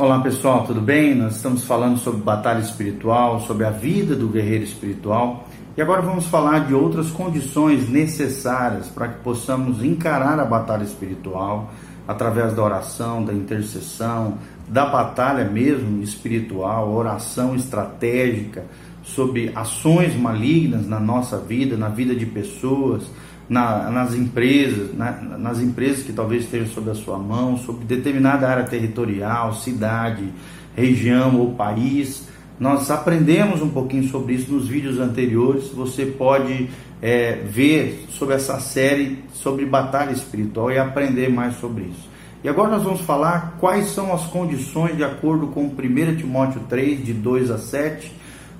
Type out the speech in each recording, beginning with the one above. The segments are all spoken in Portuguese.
Olá pessoal, tudo bem? Nós estamos falando sobre batalha espiritual, sobre a vida do guerreiro espiritual e agora vamos falar de outras condições necessárias para que possamos encarar a batalha espiritual através da oração, da intercessão, da batalha mesmo espiritual, oração estratégica sobre ações malignas na nossa vida, na vida de pessoas na, nas empresas, na, nas empresas que talvez estejam sob a sua mão, sobre determinada área territorial, cidade, região ou país. Nós aprendemos um pouquinho sobre isso nos vídeos anteriores. Você pode é, ver sobre essa série sobre batalha espiritual e aprender mais sobre isso. E agora nós vamos falar quais são as condições de acordo com 1 Timóteo 3, de 2 a 7,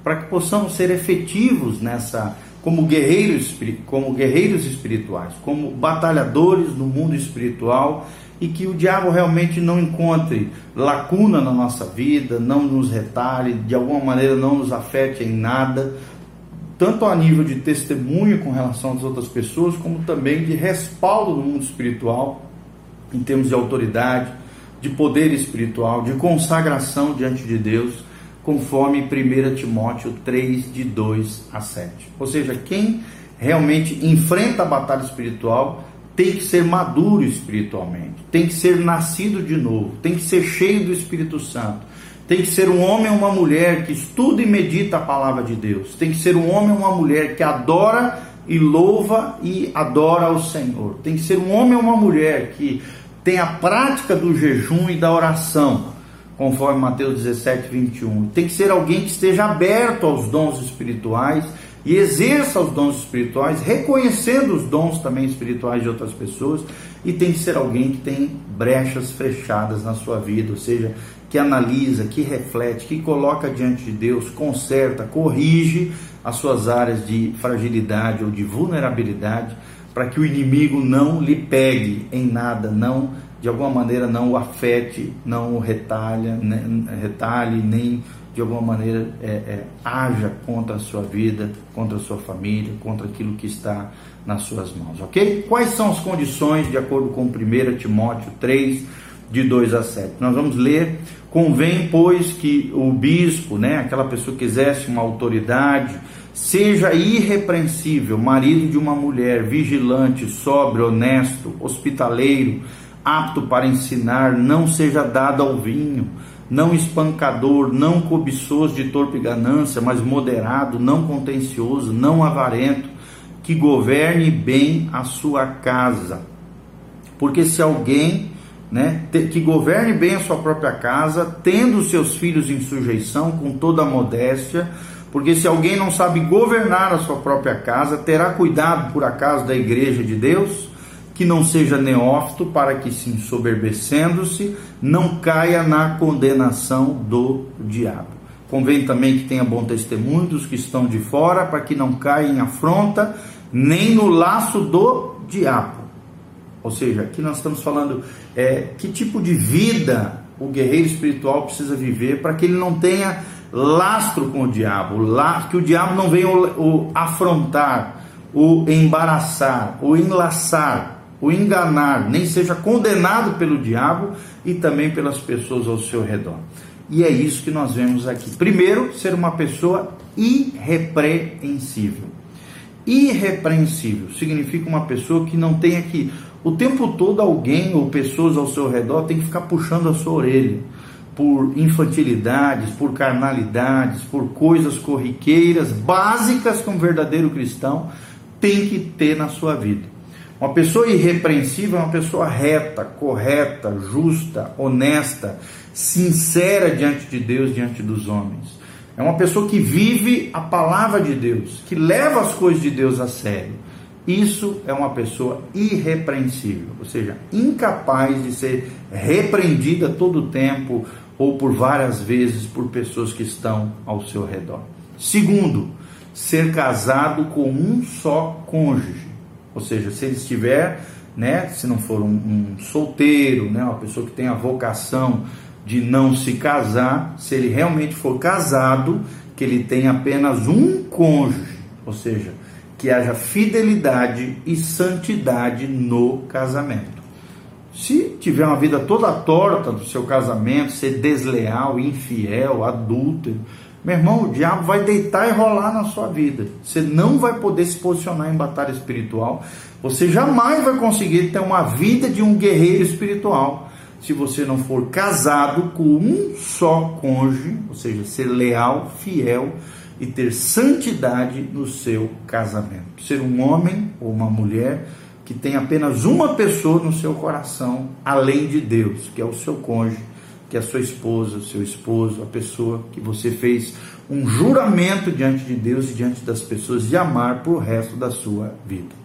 para que possamos ser efetivos nessa como guerreiros, como guerreiros espirituais, como batalhadores no mundo espiritual e que o diabo realmente não encontre lacuna na nossa vida, não nos retalhe, de alguma maneira não nos afete em nada, tanto a nível de testemunho com relação às outras pessoas, como também de respaldo no mundo espiritual, em termos de autoridade, de poder espiritual, de consagração diante de Deus conforme 1 Timóteo 3, de 2 a 7. Ou seja, quem realmente enfrenta a batalha espiritual tem que ser maduro espiritualmente, tem que ser nascido de novo, tem que ser cheio do Espírito Santo, tem que ser um homem ou uma mulher que estuda e medita a palavra de Deus, tem que ser um homem ou uma mulher que adora e louva e adora ao Senhor, tem que ser um homem ou uma mulher que tem a prática do jejum e da oração conforme Mateus 17, 21. Tem que ser alguém que esteja aberto aos dons espirituais e exerça os dons espirituais, reconhecendo os dons também espirituais de outras pessoas, e tem que ser alguém que tem brechas fechadas na sua vida, ou seja, que analisa, que reflete, que coloca diante de Deus, conserta, corrige as suas áreas de fragilidade ou de vulnerabilidade, para que o inimigo não lhe pegue em nada, não de alguma maneira não o afete, não o retalha, né, retalhe, nem de alguma maneira é, é, haja contra a sua vida, contra a sua família, contra aquilo que está nas suas mãos, ok? Quais são as condições de acordo com 1 Timóteo 3, de 2 a 7? Nós vamos ler, convém, pois, que o bispo, né, aquela pessoa que exerce uma autoridade, seja irrepreensível, marido de uma mulher, vigilante, sóbrio, honesto, hospitaleiro, apto para ensinar, não seja dado ao vinho, não espancador, não cobiçoso de torpe ganância, mas moderado, não contencioso, não avarento, que governe bem a sua casa. Porque se alguém, né, que governe bem a sua própria casa, tendo seus filhos em sujeição com toda a modéstia, porque se alguém não sabe governar a sua própria casa, terá cuidado por acaso da igreja de Deus? Que não seja neófito, para que, se ensoberbecendo-se, não caia na condenação do diabo. Convém também que tenha bom testemunho dos que estão de fora, para que não caia em afronta, nem no laço do diabo. Ou seja, aqui nós estamos falando é, que tipo de vida o guerreiro espiritual precisa viver para que ele não tenha lastro com o diabo, que o diabo não venha o, o afrontar, o embaraçar, o enlaçar, o enganar, nem seja condenado pelo diabo e também pelas pessoas ao seu redor. E é isso que nós vemos aqui. Primeiro, ser uma pessoa irrepreensível. Irrepreensível significa uma pessoa que não tenha que o tempo todo alguém ou pessoas ao seu redor tem que ficar puxando a sua orelha por infantilidades, por carnalidades, por coisas corriqueiras básicas que um verdadeiro cristão tem que ter na sua vida. Uma pessoa irrepreensível é uma pessoa reta, correta, justa, honesta, sincera diante de Deus, diante dos homens. É uma pessoa que vive a palavra de Deus, que leva as coisas de Deus a sério. Isso é uma pessoa irrepreensível, ou seja, incapaz de ser repreendida todo o tempo ou por várias vezes por pessoas que estão ao seu redor. Segundo, ser casado com um só cônjuge. Ou seja, se ele estiver, né, se não for um, um solteiro, né, uma pessoa que tem a vocação de não se casar, se ele realmente for casado, que ele tenha apenas um cônjuge, ou seja, que haja fidelidade e santidade no casamento. Se tiver uma vida toda torta do seu casamento, ser desleal, infiel, adúltero, meu irmão, o diabo vai deitar e rolar na sua vida. Você não vai poder se posicionar em batalha espiritual. Você jamais vai conseguir ter uma vida de um guerreiro espiritual se você não for casado com um só cônjuge, ou seja, ser leal, fiel e ter santidade no seu casamento. Ser um homem ou uma mulher que tem apenas uma pessoa no seu coração, além de Deus, que é o seu cônjuge, que a sua esposa, o seu esposo, a pessoa que você fez um juramento diante de Deus e diante das pessoas de amar por resto da sua vida.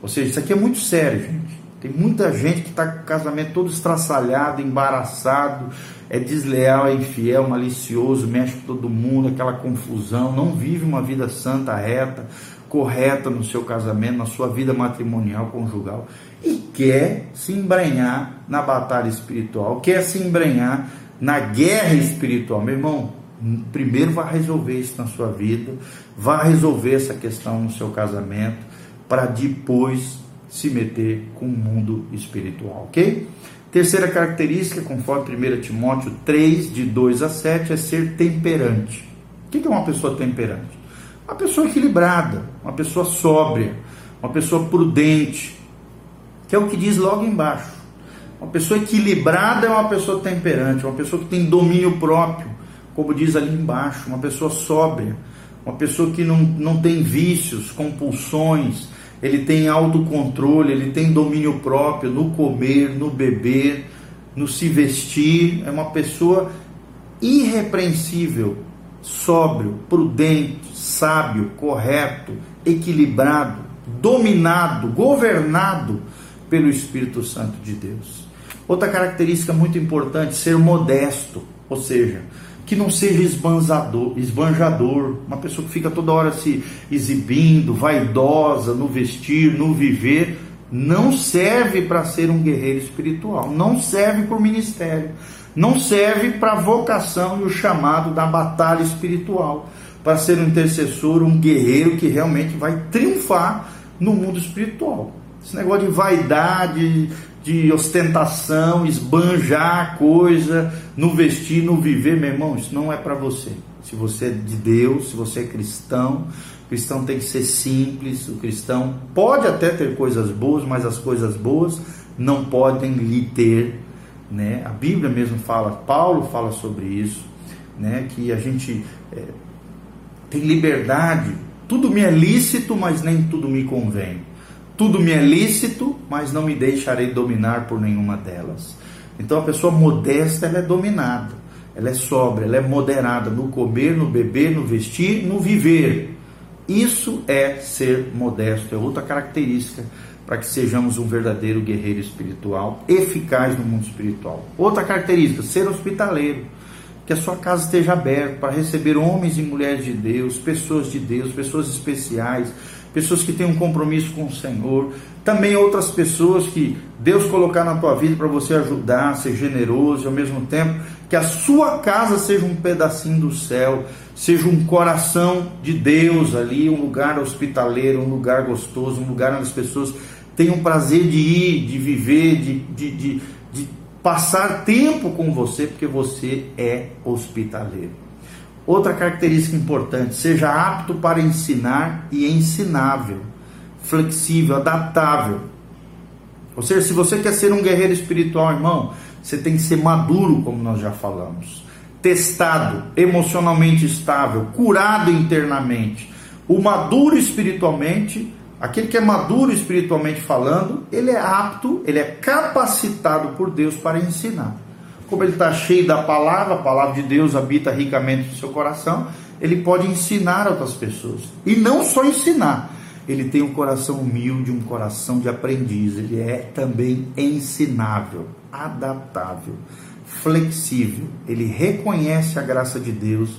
Ou seja, isso aqui é muito sério, gente. Tem muita gente que está com o casamento todo estraçalhado, embaraçado, é desleal, é infiel, malicioso, mexe com todo mundo, aquela confusão, não vive uma vida santa, reta, correta no seu casamento, na sua vida matrimonial, conjugal, e quer se embrenhar na batalha espiritual, quer se embrenhar na guerra espiritual. Meu irmão, primeiro vá resolver isso na sua vida, vá resolver essa questão no seu casamento, para depois se meter com o mundo espiritual, ok? Terceira característica, conforme 1 Timóteo 3, de 2 a 7, é ser temperante. O que é uma pessoa temperante? Uma pessoa equilibrada, uma pessoa sóbria, uma pessoa prudente, que é o que diz logo embaixo. Uma pessoa equilibrada é uma pessoa temperante, uma pessoa que tem domínio próprio, como diz ali embaixo, uma pessoa sóbria, uma pessoa que não, não tem vícios, compulsões, ele tem autocontrole, ele tem domínio próprio no comer, no beber, no se vestir. É uma pessoa irrepreensível, sóbrio, prudente, sábio, correto, equilibrado, dominado, governado pelo Espírito Santo de Deus. Outra característica muito importante, ser modesto, ou seja, que não seja esbanjador, esbanjador, uma pessoa que fica toda hora se exibindo, vaidosa no vestir, no viver, não serve para ser um guerreiro espiritual, não serve para o ministério, não serve para a vocação e o chamado da batalha espiritual, para ser um intercessor, um guerreiro que realmente vai triunfar no mundo espiritual. Esse negócio de vaidade, de ostentação, esbanjar coisa, no vestir, no viver, meu irmão, isso não é para você. Se você é de Deus, se você é cristão, o cristão tem que ser simples, o cristão pode até ter coisas boas, mas as coisas boas não podem lhe ter, né? A Bíblia mesmo fala, Paulo fala sobre isso, né? Que a gente é, tem liberdade, tudo me é lícito, mas nem tudo me convém. Tudo me é lícito, mas não me deixarei dominar por nenhuma delas. Então a pessoa modesta ela é dominada, ela é sóbria, ela é moderada no comer, no beber, no vestir, no viver. Isso é ser modesto, é outra característica para que sejamos um verdadeiro guerreiro espiritual, eficaz no mundo espiritual. Outra característica, ser hospitaleiro. Que a sua casa esteja aberta para receber homens e mulheres de Deus, pessoas de Deus, pessoas especiais, pessoas que têm um compromisso com o Senhor, também outras pessoas que Deus colocar na tua vida para você ajudar, ser generoso e ao mesmo tempo que a sua casa seja um pedacinho do céu, seja um coração de Deus ali, um lugar hospitaleiro, um lugar gostoso, um lugar onde as pessoas tenham prazer de ir, de viver, de, de, de, passar tempo com você, porque você é hospitaleiro. Outra característica importante, seja apto para ensinar e ensinável, flexível, adaptável. Ou seja, se você quer ser um guerreiro espiritual, irmão, você tem que ser maduro, como nós já falamos, testado, emocionalmente estável, curado internamente. O maduro espiritualmente, aquele que é maduro espiritualmente falando, ele é apto, ele é capacitado por Deus para ensinar como ele está cheio da palavra, a palavra de Deus habita ricamente no seu coração, ele pode ensinar outras pessoas. E não só ensinar, ele tem um coração humilde, um coração de aprendiz, ele é também ensinável, adaptável, flexível, ele reconhece a graça de Deus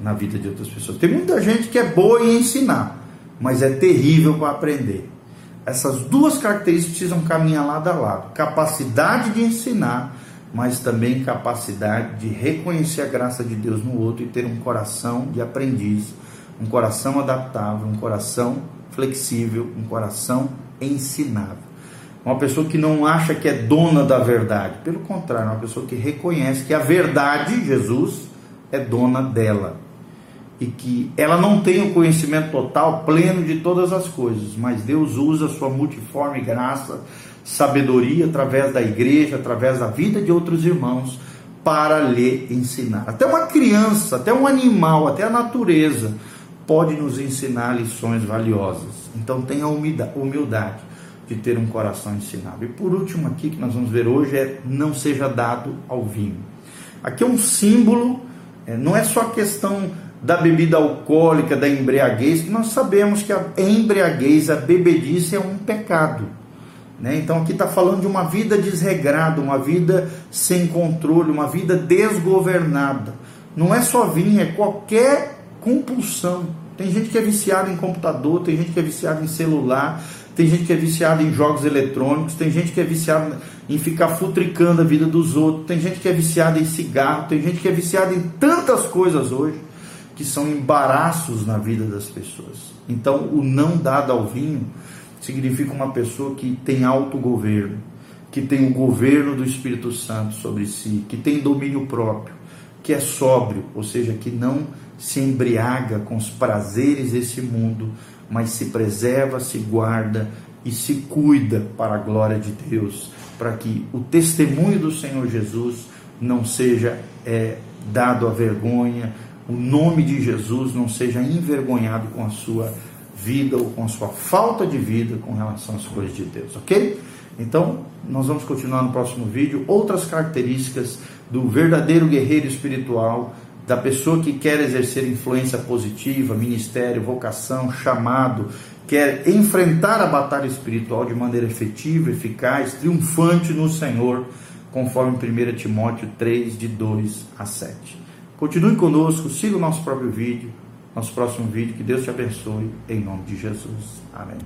na vida de outras pessoas. Tem muita gente que é boa em ensinar, mas é terrível para aprender. Essas duas características precisam caminhar lado a lado: capacidade de ensinar mas também capacidade de reconhecer a graça de Deus no outro e ter um coração de aprendiz, um coração adaptável, um coração flexível, um coração ensinável. uma pessoa que não acha que é dona da verdade. Pelo contrário, uma pessoa que reconhece que a verdade, Jesus, é dona dela. E que ela não tem o conhecimento total, pleno de todas as coisas, mas Deus usa sua multiforme graça, sabedoria através da igreja, através da vida de outros irmãos, para lhe ensinar. Até uma criança, até um animal, até a natureza pode nos ensinar lições valiosas. Então tenha humildade de ter um coração ensinável. E por último aqui que nós vamos ver hoje é não seja dado ao vinho. Aqui é um símbolo, é, não é só a questão da bebida alcoólica, da embriaguez, nós sabemos que a embriaguez, a bebedice é um pecado. Né? Então aqui está falando de uma vida desregrada, uma vida sem controle, uma vida desgovernada. Não é só vinho, é qualquer compulsão. Tem gente que é viciada em computador, tem gente que é viciada em celular, tem gente que é viciada em jogos eletrônicos, tem gente que é viciada em ficar futricando a vida dos outros, tem gente que é viciada em cigarro, tem gente que é viciada em tantas coisas hoje que são embaraços na vida das pessoas. Então, o não dado ao vinho significa uma pessoa que tem autogoverno, que tem o governo do Espírito Santo sobre si, que tem domínio próprio, que é sóbrio, ou seja, que não se embriaga com os prazeres desse mundo, mas se preserva, se guarda e se cuida para a glória de Deus, para que o testemunho do Senhor Jesus não seja é, dado à vergonha, o nome de Jesus não seja envergonhado com a sua vida ou com a sua falta de vida com relação às coisas de Deus, ok? Então, nós vamos continuar no próximo vídeo outras características do verdadeiro guerreiro espiritual da pessoa que quer exercer influência positiva, ministério, vocação, chamado, quer enfrentar a batalha espiritual de maneira efetiva, eficaz, triunfante no Senhor, conforme 1 Timóteo 3, de 2 a 7. Continue conosco, siga o nosso próprio vídeo, nosso próximo vídeo, que Deus te abençoe, em nome de Jesus. Amém.